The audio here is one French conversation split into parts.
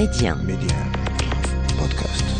Média. Média. Podcast.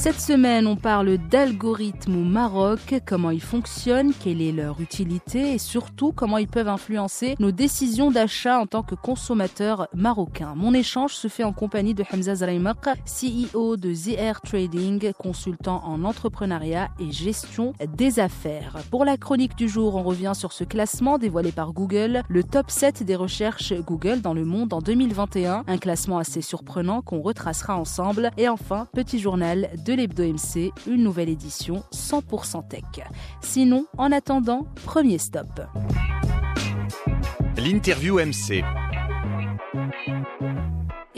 Cette semaine, on parle d'algorithmes au Maroc, comment ils fonctionnent, quelle est leur utilité et surtout comment ils peuvent influencer nos décisions d'achat en tant que consommateurs marocains. Mon échange se fait en compagnie de Hamza Zraimaq, CEO de ZR Trading, consultant en entrepreneuriat et gestion des affaires. Pour la chronique du jour, on revient sur ce classement dévoilé par Google, le top 7 des recherches Google dans le monde en 2021, un classement assez surprenant qu'on retracera ensemble. Et enfin, petit journal de l'Hebdo MC, une nouvelle édition 100% tech. Sinon, en attendant, premier stop. L'interview MC.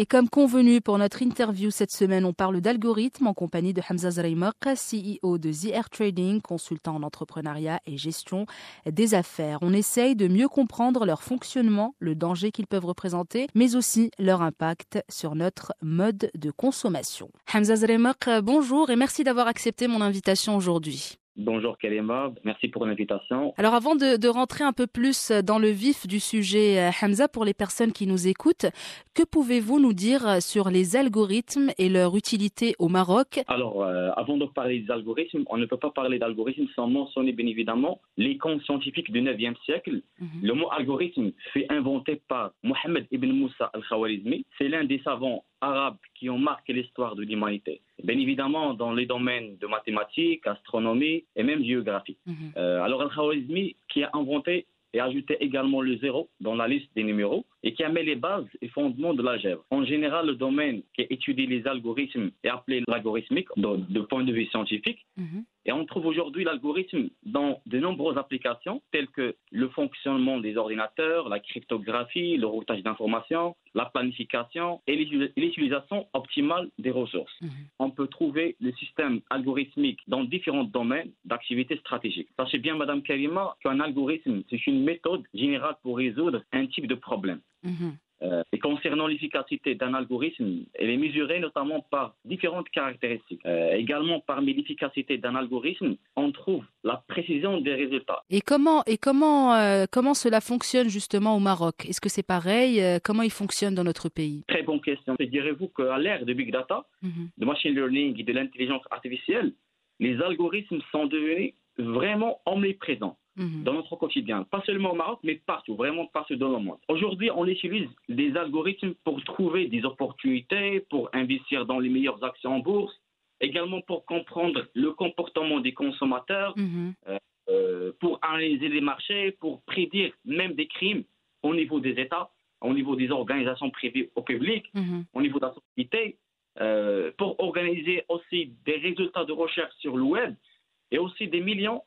Et comme convenu pour notre interview cette semaine, on parle d'algorithmes en compagnie de Hamza Zraimaq, CEO de ZR Trading, consultant en entrepreneuriat et gestion des affaires. On essaye de mieux comprendre leur fonctionnement, le danger qu'ils peuvent représenter, mais aussi leur impact sur notre mode de consommation. Hamza Zraimaq, bonjour et merci d'avoir accepté mon invitation aujourd'hui. Bonjour Kalema, merci pour l'invitation. Alors avant de, de, rentrer un peu plus dans le vif du sujet, euh, Hamza, pour les personnes qui nous écoutent, que pouvez-vous nous dire sur les algorithmes et leur utilité au Maroc? Alors euh, avant de parler des algorithmes, on ne peut pas parler d'algorithmes sans mentionner bien évidemment les camps scientifiques du 9e siècle. Mm -hmm. Le mot algorithme fait inventé par Mohamed ibn Moussa al-Khawarizmi. C'est l'un des savants arabes qui ont marqué l'histoire de l'humanité. Bien évidemment, dans les domaines de mathématiques, astronomie et même géographie. Mm -hmm. euh, alors, Al-Khawarizmi, qui a inventé et ajouté également le zéro dans la liste des numéros et qui a mis les bases et fondements de l'algèbre. En général, le domaine qui étudie les algorithmes est appelé l'algorithmique de, point de vue scientifique. -hmm. Et on trouve aujourd'hui l'algorithme dans de nombreuses applications telles que le fonctionnement des ordinateurs, la cryptographie, le routage d'informations, la planification et l'utilisation optimale des ressources. -hmm. On peut trouver le système algorithmique dans différents domaines d'activité stratégique. Sachez bien, Madame Karima, qu'un algorithme, c'est une méthode générale pour résoudre un type de problème. -hmm. Euh, et concernant l'efficacité d'un algorithme, elle est mesurée notamment par différentes caractéristiques. Euh, également, parmi l'efficacité d'un algorithme, on trouve la précision des résultats. Et comment, et comment, euh, comment cela fonctionne justement au Maroc? Est-ce que c'est pareil? Comment il fonctionne dans notre pays? Très bonne question. Direz-vous qu'à l'ère de Big Data, mm -hmm. de machine learning et de l'intelligence artificielle, les algorithmes sont devenus vraiment omniprésents dans notre quotidien, pas seulement au Maroc, mais partout, vraiment partout dans le monde. Aujourd'hui, on utilise des algorithmes pour trouver des opportunités, pour investir dans les meilleures actions en bourse, également pour comprendre le comportement des consommateurs, mm -hmm. euh, pour analyser les marchés, pour prédire même des crimes au niveau des États, au niveau des organisations privées au public, -hmm. au niveau de la société, euh, pour organiser aussi des résultats de recherche sur le web et aussi des millions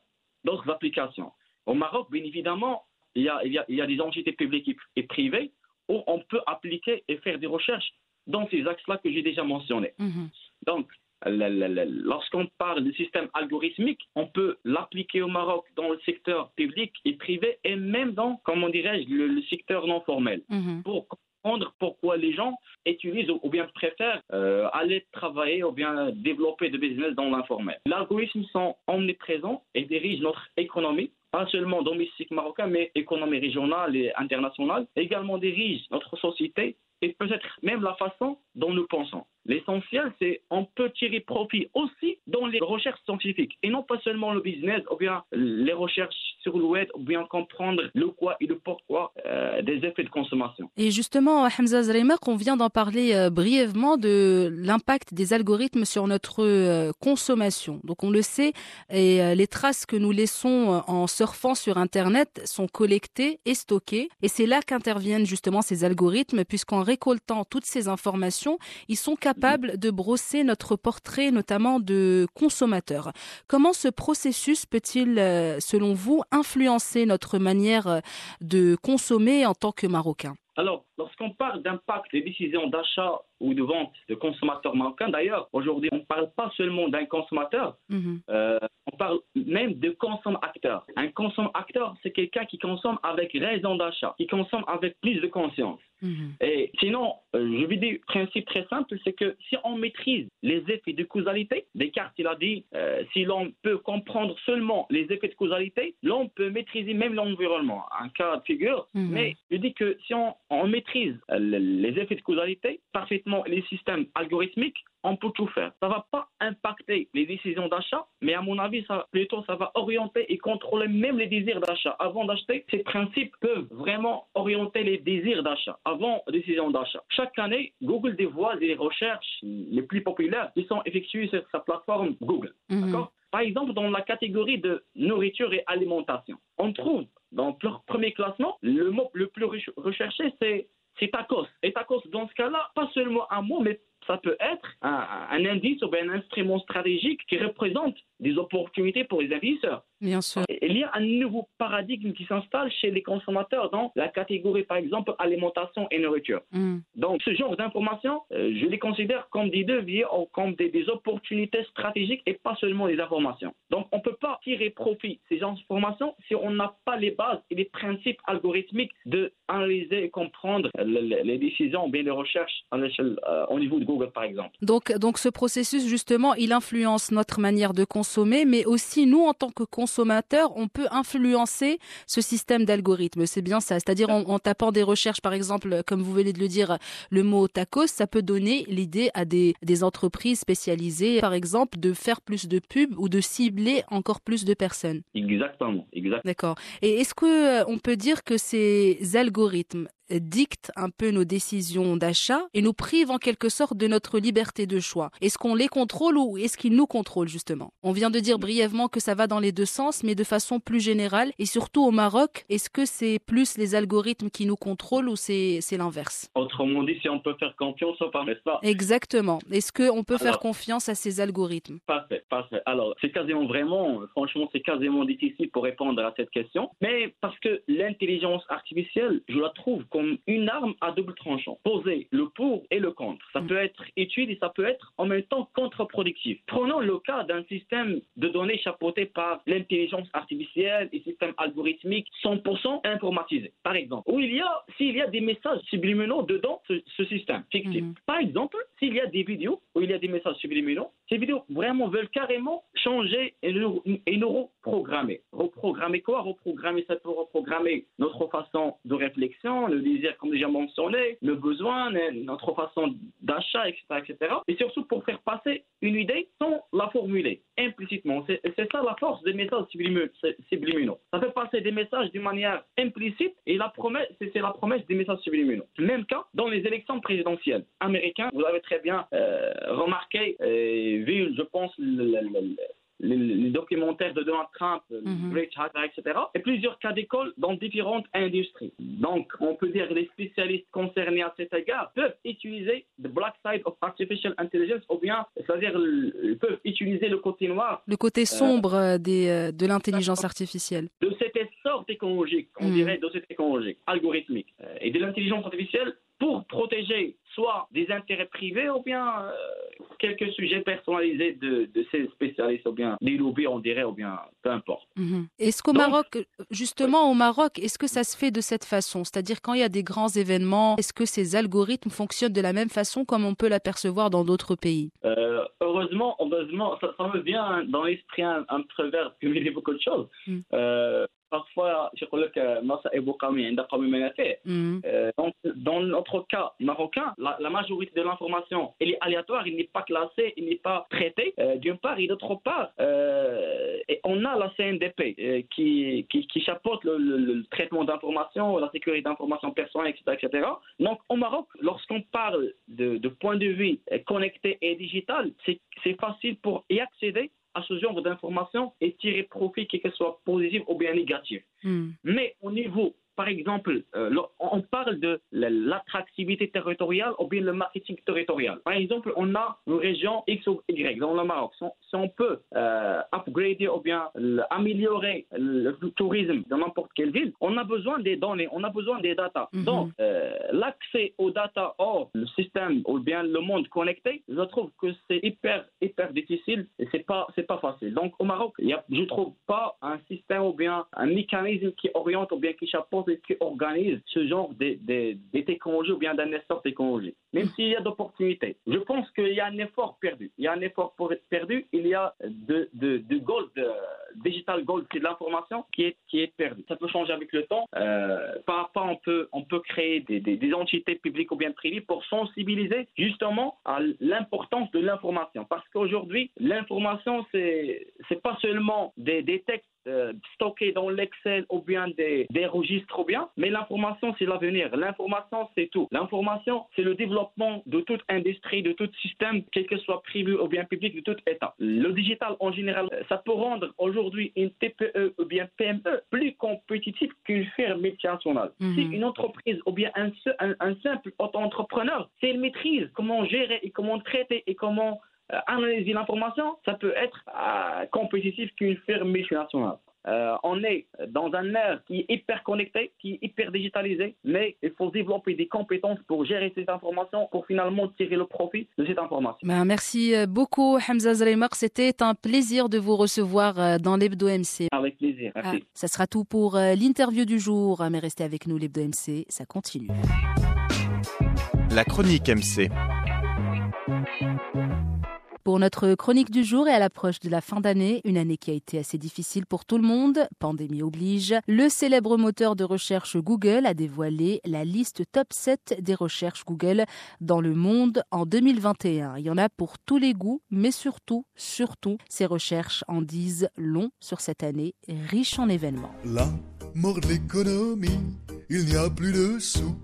d'autres applications. Au Maroc, bien évidemment, il y, a, il, y a, il y a des entités publiques et privées où on peut appliquer et faire des recherches dans ces axes-là que j'ai déjà mentionnés. -hmm. Donc, lorsqu'on parle du système algorithmique, on peut l'appliquer au Maroc dans le secteur public et privé et même dans, comment dirais-je, le, le, secteur non formel. Pour comprendre pourquoi les gens utilisent ou bien préfèrent euh, aller travailler ou bien développer de business dans l'informel. Les algorithmes sont omniprésents et dirigent notre économie pas seulement domestique marocain, mais économie régionale et internationale, également dirige notre société et peut-être même la façon dont nous pensons. L'essentiel, c'est on peut tirer profit aussi dans les recherches scientifiques et non pas seulement le business ou bien les recherches sur le web ou bien comprendre le quoi et le pourquoi euh, des effets de consommation. Et justement, Hamza Zreimak, on vient d'en parler euh, brièvement de l'impact des algorithmes sur notre euh, consommation. Donc on le sait, et les traces que nous laissons en surfant sur Internet sont collectées et stockées. Et c'est là qu'interviennent justement ces algorithmes, puisqu'en récoltant toutes ces informations, ils sont capables de brosser notre portrait, notamment de consommateur. Comment ce processus peut-il, selon vous, influencer notre manière de consommer en tant que Marocain? Alors, lorsqu'on parle d'impact des décisions d'achat ou de vente de consommateurs marocains, d'ailleurs, aujourd'hui, on ne parle pas seulement d'un consommateur, mhm. euh, on parle même de consomme-acteur. Un consomme-acteur, c'est quelqu'un qui consomme avec raison d'achat, qui consomme avec plus de conscience. Mhm. Et sinon, euh, je vais dire un principe très simple, c'est que si on maîtrise les effets de causalité, Descartes, il a dit, euh, si l'on peut comprendre seulement les effets de causalité, l'on peut maîtriser même l'environnement. Un cas de figure, mhm. mais je dis que si on, on maîtrise les effets de causalité parfaitement, les systèmes algorithmiques, on peut tout faire. Ça ne va pas impacter les décisions d'achat, mais à mon avis, ça, plutôt, ça va orienter et contrôler même les désirs d'achat. Avant d'acheter, ces principes peuvent vraiment orienter les désirs d'achat avant décision d'achat. Chaque année, Google dévoile des recherches les plus populaires qui sont effectuées sur sa plateforme Google. Mhm. Par exemple, dans la catégorie de nourriture et alimentation, on trouve dans leur premier classement, le mot le plus recherché, c'est tacos. Et tacos, dans ce cas-là, pas seulement un mot, mais ça peut être un, un indice ou un instrument stratégique qui représente des opportunités pour les investisseurs. Bien sûr. Il y a un nouveau paradigme qui s'installe chez les consommateurs dans la catégorie, par exemple, alimentation et nourriture. Mm. Donc, ce genre d'informations, euh, je les considère comme des deviers ou comme des, opportunités stratégiques et pas seulement des informations. Donc, on ne peut pas tirer profit de ces informations si on n'a pas les bases et les principes algorithmiques de analyser et comprendre les, décisions ou bien les recherches à l'échelle, euh, au niveau de Google, par exemple. Donc, donc, ce processus, justement, il influence notre manière de consommer, mais aussi nous, en tant que consommateurs, consommateur, on peut influencer ce système d'algorithme. C'est bien ça. C'est-à-dire en, tapant des recherches, par exemple, comme vous venez de le dire, le mot tacos, ça peut donner l'idée à des, des entreprises spécialisées, par exemple, de faire plus de pubs ou de cibler encore plus de personnes. Exactement, exactement. D'accord. Et est-ce que euh, on peut dire que ces algorithmes dictent un peu nos décisions d'achat et nous privent en quelque sorte de notre liberté de choix. Est-ce qu'on les contrôle ou est-ce qu'ils nous contrôlent justement? On vient de dire brièvement que ça va dans les deux sens, mais de façon plus générale et surtout au Maroc, est-ce que c'est plus les algorithmes qui nous contrôlent ou c'est l'inverse? Autrement dit, si on peut faire confiance ou pas, n'est-ce pas? Exactement. Est-ce qu'on peut faire confiance à ces algorithmes? Parfait, parfait. Alors, c'est quasiment vraiment, franchement, c'est quasiment difficile pour répondre à cette question, mais parce que l'intelligence artificielle, je la trouve comme une arme à double tranchant. Poser le pour et le contre. Ça mm. peut être utile et ça peut être en même temps contre-productif. Prenons le cas d'un système de données chapeauté par l'intelligence artificielle et système algorithmique 100% informatisé, par exemple. Où il y a, s'il y a des messages subliminaux dedans ce, système fictif. Mm-hmm. Par exemple, s'il y a des vidéos où il y a des messages subliminaux, ces vidéos vraiment veulent carrément changer et nous, et nous reprogrammer. Reprogrammer quoi? Reprogrammer, ça peut reprogrammer notre façon de réflexion, le désir, comme déjà mentionné, le besoin, notre façon d'achat, etc., etc. Et surtout pour faire passer une idée sans la formuler implicitement. C'est ça la force des messages subliminaux. Ça fait passer des messages d'une manière implicite et la promesse, c'est la promesse des messages subliminaux. Même cas dans les élections présidentielles américaines, vous avez très bien euh, remarqué et vu, je pense, le, les, documentaires de Donald Trump, mm Great Hacker, etc. Et plusieurs cas d'école dans différentes industries. Donc, on peut dire que les spécialistes concernés à cet égard peuvent utiliser the black side of artificial intelligence ou bien, c'est-à-dire, peuvent utiliser le côté noir. Le côté euh, sombre euh, des, euh, de l'intelligence artificielle. De cet essor technologique, on mhm. dirait, de cette technologie algorithmique et de l'intelligence artificielle pour protéger soit des intérêts privés ou bien euh, quelques sujets personnalisés de, ces spécialistes ou bien des lobbies, on dirait, ou bien peu importe. Mhm. Est-ce qu'au Maroc, justement au Maroc, est-ce que ça se fait de cette façon? C'est-à-dire quand il y a des grands événements, est-ce que ces algorithmes fonctionnent de la même façon comme on peut l'apercevoir dans d'autres pays? Euh, Heureusement, heureusement, ça, me vient dans l'esprit un, un me dit beaucoup de choses. Euh, parfois, je crois que Massa est mm. euh, Donc, dans notre cas marocain, la, majorité de l'information, elle est aléatoire, elle n'est pas classée, elle n'est pas traitée. Euh, d'une part, et d'autre part, euh, on a la CNDP euh, qui, qui, qui, chapeaute le, traitement d'informations, la sécurité d'informations personnelles, etc., etc. Donc, au Maroc, lorsqu'on parle de, de point de vue connecté et digital, c'est facile pour y accéder à ce genre d'informations et tirer profit, qu'il soit positif ou bien négatif. Hmm. Mais au niveau par exemple, euh, on parle de l'attractivité territoriale ou bien le marketing territorial. Par exemple, on a une région X ou Y dans le Maroc. Si on peut euh, upgrader ou bien améliorer le tourisme dans n'importe quelle ville, on a besoin des données, on a besoin des data. Mhm. Donc, euh, l'accès aux data hors le système ou bien le monde connecté, je trouve que c'est hyper, hyper difficile et c'est pas, c'est pas facile. Donc, au Maroc, il y a, je trouve pas un système ou bien un mécanisme qui oriente ou bien qui chapeaute qui organise ce genre de, technologies ou bien d'un essor technologique. Même s'il y a d'opportunités. Je pense qu'il y a un effort perdu. Il y a un effort pour être perdu. Il y a de, de, de gold, de digital gold, c'est de l'information qui est, qui est perdue. Ça peut changer avec le temps. Euh, par rapport, on peut, on peut créer des, des, des entités publiques ou bien privées pour sensibiliser justement à l'importance de l'information. Parce qu'aujourd'hui, l'information, c'est, c'est pas seulement des, des textes euh, dans l'Excel ou bien des, des registres ou bien, mais l'information c'est l'avenir. L'information c'est tout. L'information c'est le développement de toute industrie, de tout système, quel que soit privé ou bien public, de tout État. Le digital en général, ça peut rendre aujourd'hui une TPE ou bien PME plus compétitive qu'une firme multinationale. Mhm. Si une entreprise ou bien un, un, simple auto-entrepreneur, s'il maîtrise comment gérer et comment traiter et comment euh, analyser l'information, ça peut être euh, compétitif qu'une firme multinationale. Euh, on est dans un air qui est hyper connecté, qui est hyper digitalisé, mais il faut développer des compétences pour gérer cette information, pour finalement tirer le profit de cette information. Ben, merci beaucoup, Hamza Zreimer. C'était un plaisir de vous recevoir dans l'Hebdo MC. Avec plaisir, merci. Ah, ça sera tout pour l'interview du jour, mais restez avec nous, l'Hebdo MC, ça continue. La chronique MC. Pour notre chronique du jour et à l'approche de la fin d'année, une année qui a été assez difficile pour tout le monde, pandémie oblige, le célèbre moteur de recherche Google a dévoilé la liste top 7 des recherches Google dans le monde en 2021. Il y en a pour tous les goûts, mais surtout, surtout, ces recherches en disent long sur cette année riche en événements. La mort de l'économie, il n'y a plus de sous.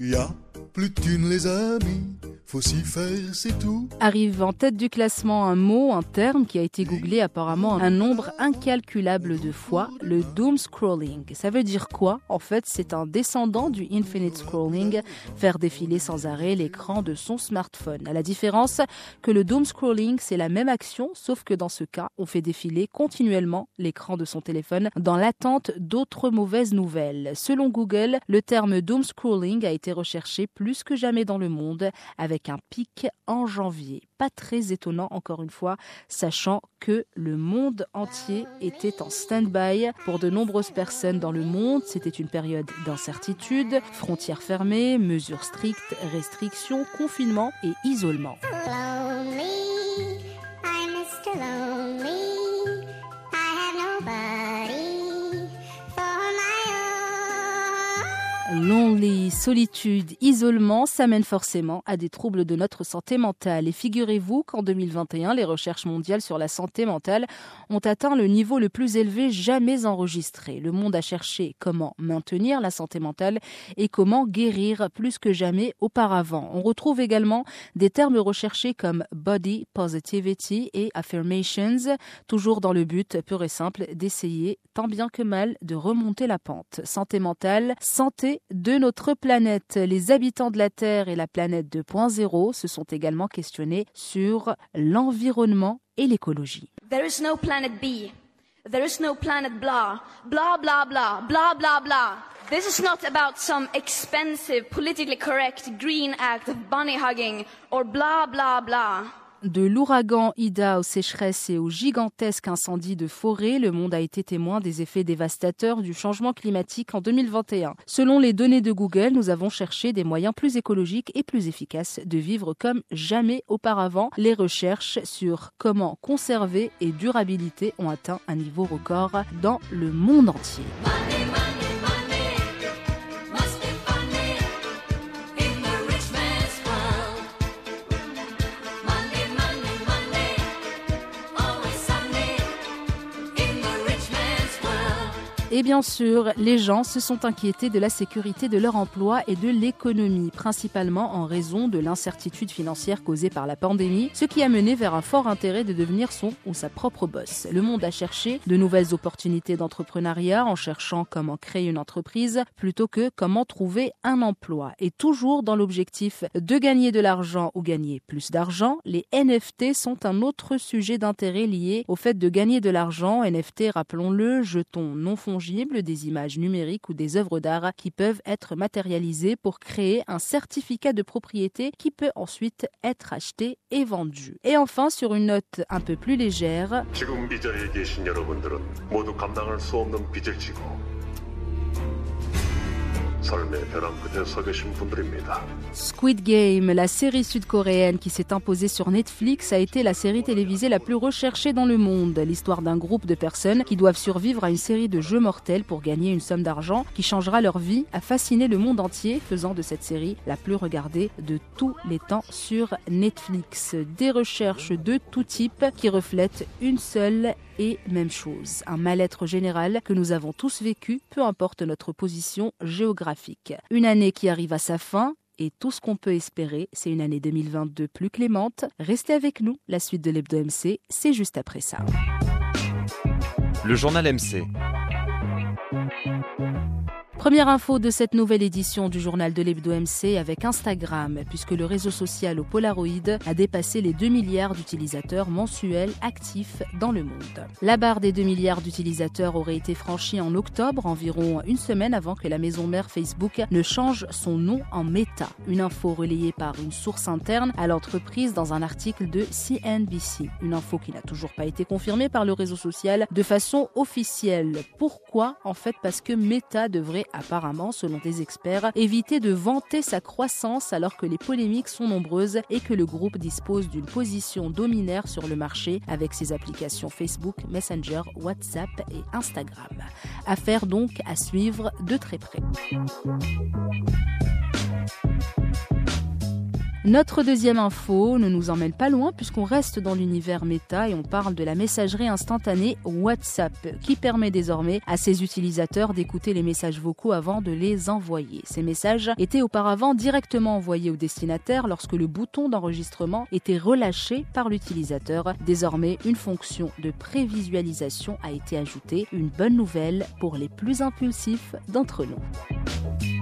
Y a plus les amis faut s'y faire, c'est tout. Arrive en tête du classement un mot, un terme qui a été googlé apparemment un nombre incalculable de fois, le doom scrolling. Ça veut dire quoi? En fait, c'est un descendant du infinite scrolling, faire défiler sans arrêt l'écran de son smartphone. À la différence que le doom scrolling, c'est la même action, sauf que dans ce cas, on fait défiler continuellement l'écran de son téléphone dans l'attente d'autres mauvaises nouvelles. Selon Google, le terme doom scrolling a été recherché plus que jamais dans le monde avec avec un pic en janvier. Pas très étonnant encore une fois, sachant que le monde entier était en stand-by. Pour de nombreuses personnes dans le monde, c'était une période d'incertitude, frontières fermées, mesures strictes, restrictions, confinement et isolement. Lonely, solitude, isolement, ça mène forcément à des troubles de notre santé mentale. Et figurez-vous qu'en 2021, les recherches mondiales sur la santé mentale ont atteint le niveau le plus élevé jamais enregistré. Le monde a cherché comment maintenir la santé mentale et comment guérir plus que jamais auparavant. On retrouve également des termes recherchés comme body positivity et affirmations, toujours dans le but pur et simple d'essayer tant bien que mal de remonter la pente. Santé mentale, santé de notre planète. Les habitants de la Terre et la planète 2.0 se sont également questionnés sur l'environnement et l'écologie. There is no planet B. There is no planet blah. Blah, blah, blah. Blah, blah, blah. This is not about some expensive, politically correct green act of bunny hugging or blah, blah, blah. De l'ouragan Ida aux sécheresses et aux gigantesques incendies de forêt, le monde a été témoin des effets dévastateurs du changement climatique en 2021. Selon les données de Google, nous avons cherché des moyens plus écologiques et plus efficaces de vivre comme jamais auparavant. Les recherches sur comment conserver et durabilité ont atteint un niveau record dans le monde entier. Et bien sûr, les gens se sont inquiétés de la sécurité de leur emploi et de l'économie, principalement en raison de l'incertitude financière causée par la pandémie, ce qui a mené vers un fort intérêt de devenir son ou sa propre boss. Le monde a cherché de nouvelles opportunités d'entrepreneuriat en cherchant comment créer une entreprise plutôt que comment trouver un emploi. Et toujours dans l'objectif de gagner de l'argent ou gagner plus d'argent, les NFT sont un autre sujet d'intérêt lié au fait de gagner de l'argent. NFT, rappelons-le, jetons non fongibles, des images numériques ou des œuvres d'art qui peuvent être matérialisées pour créer un certificat de propriété qui peut ensuite être acheté et vendu. Et enfin, sur une note un peu plus légère, Squid Game, la série sud-coréenne qui s'est imposée sur Netflix, a été la série télévisée la plus recherchée dans le monde. L'histoire d'un groupe de personnes qui doivent survivre à une série de jeux mortels pour gagner une somme d'argent qui changera leur vie a fasciné le monde entier, faisant de cette série la plus regardée de tous les temps sur Netflix. Des recherches de tout type qui reflètent une seule et même chose, un mal-être général que nous avons tous vécu, peu importe notre position géographique. Une année qui arrive à sa fin, et tout ce qu'on peut espérer, c'est une année 2022 plus clémente. Restez avec nous, la suite de l'Hebdo MC, c'est juste après ça. Le journal MC. Première info de cette nouvelle édition du journal de l'Hebdo MC avec Instagram, puisque le réseau social au Polaroid a dépassé les 2 milliards d'utilisateurs mensuels actifs dans le monde. La barre des 2 milliards d'utilisateurs aurait été franchie en octobre, environ une semaine avant que la maison mère Facebook ne change son nom en Meta. Une info relayée par une source interne à l'entreprise dans un article de CNBC. Une info qui n'a toujours pas été confirmée par le réseau social de façon officielle. Pourquoi? En fait, parce que Meta devrait apparemment, selon des experts, éviter de vanter sa croissance alors que les polémiques sont nombreuses et que le groupe dispose d'une position dominaire sur le marché avec ses applications Facebook, Messenger, WhatsApp et Instagram. Affaire donc à suivre de très près. Notre deuxième info ne nous emmène pas loin puisqu'on reste dans l'univers méta et on parle de la messagerie instantanée WhatsApp qui permet désormais à ses utilisateurs d'écouter les messages vocaux avant de les envoyer. Ces messages étaient auparavant directement envoyés au destinataire lorsque le bouton d'enregistrement était relâché par l'utilisateur. Désormais, une fonction de prévisualisation a été ajoutée, une bonne nouvelle pour les plus impulsifs d'entre nous.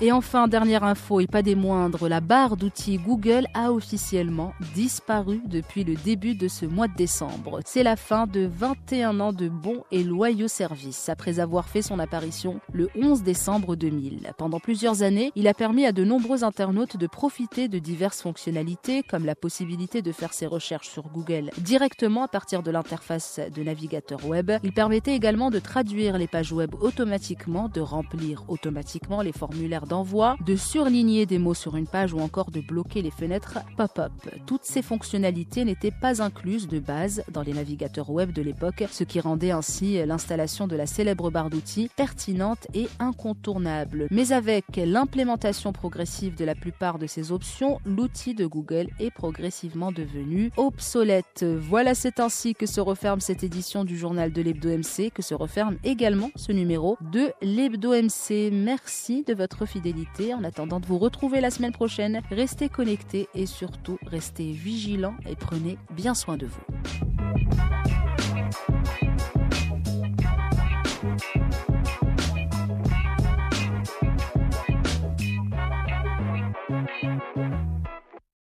Et enfin, dernière info et pas des moindres, la barre d'outils Google a officiellement disparu depuis le début de ce mois de décembre. C'est la fin de 21 ans de bons et loyaux services après avoir fait son apparition le 11 décembre 2000. Pendant plusieurs années, il a permis à de nombreux internautes de profiter de diverses fonctionnalités comme la possibilité de faire ses recherches sur Google directement à partir de l'interface de navigateur web. Il permettait également de traduire les pages web automatiquement, de remplir automatiquement les formulaires d'envoi, de surligner des mots sur une page ou encore de bloquer les fenêtres pop-up. Toutes ces fonctionnalités n'étaient pas incluses de base dans les navigateurs web de l'époque, ce qui rendait ainsi l'installation de la célèbre barre d'outils pertinente et incontournable. Mais avec l'implémentation progressive de la plupart de ces options, l'outil de Google est progressivement devenu obsolète. Voilà, c'est ainsi que se referme cette édition du journal de l'Hebdo MC, que se referme également ce numéro de l'Hebdo MC. Merci de votre en attendant de vous retrouver la semaine prochaine, restez connectés et surtout restez vigilants et prenez bien soin de vous.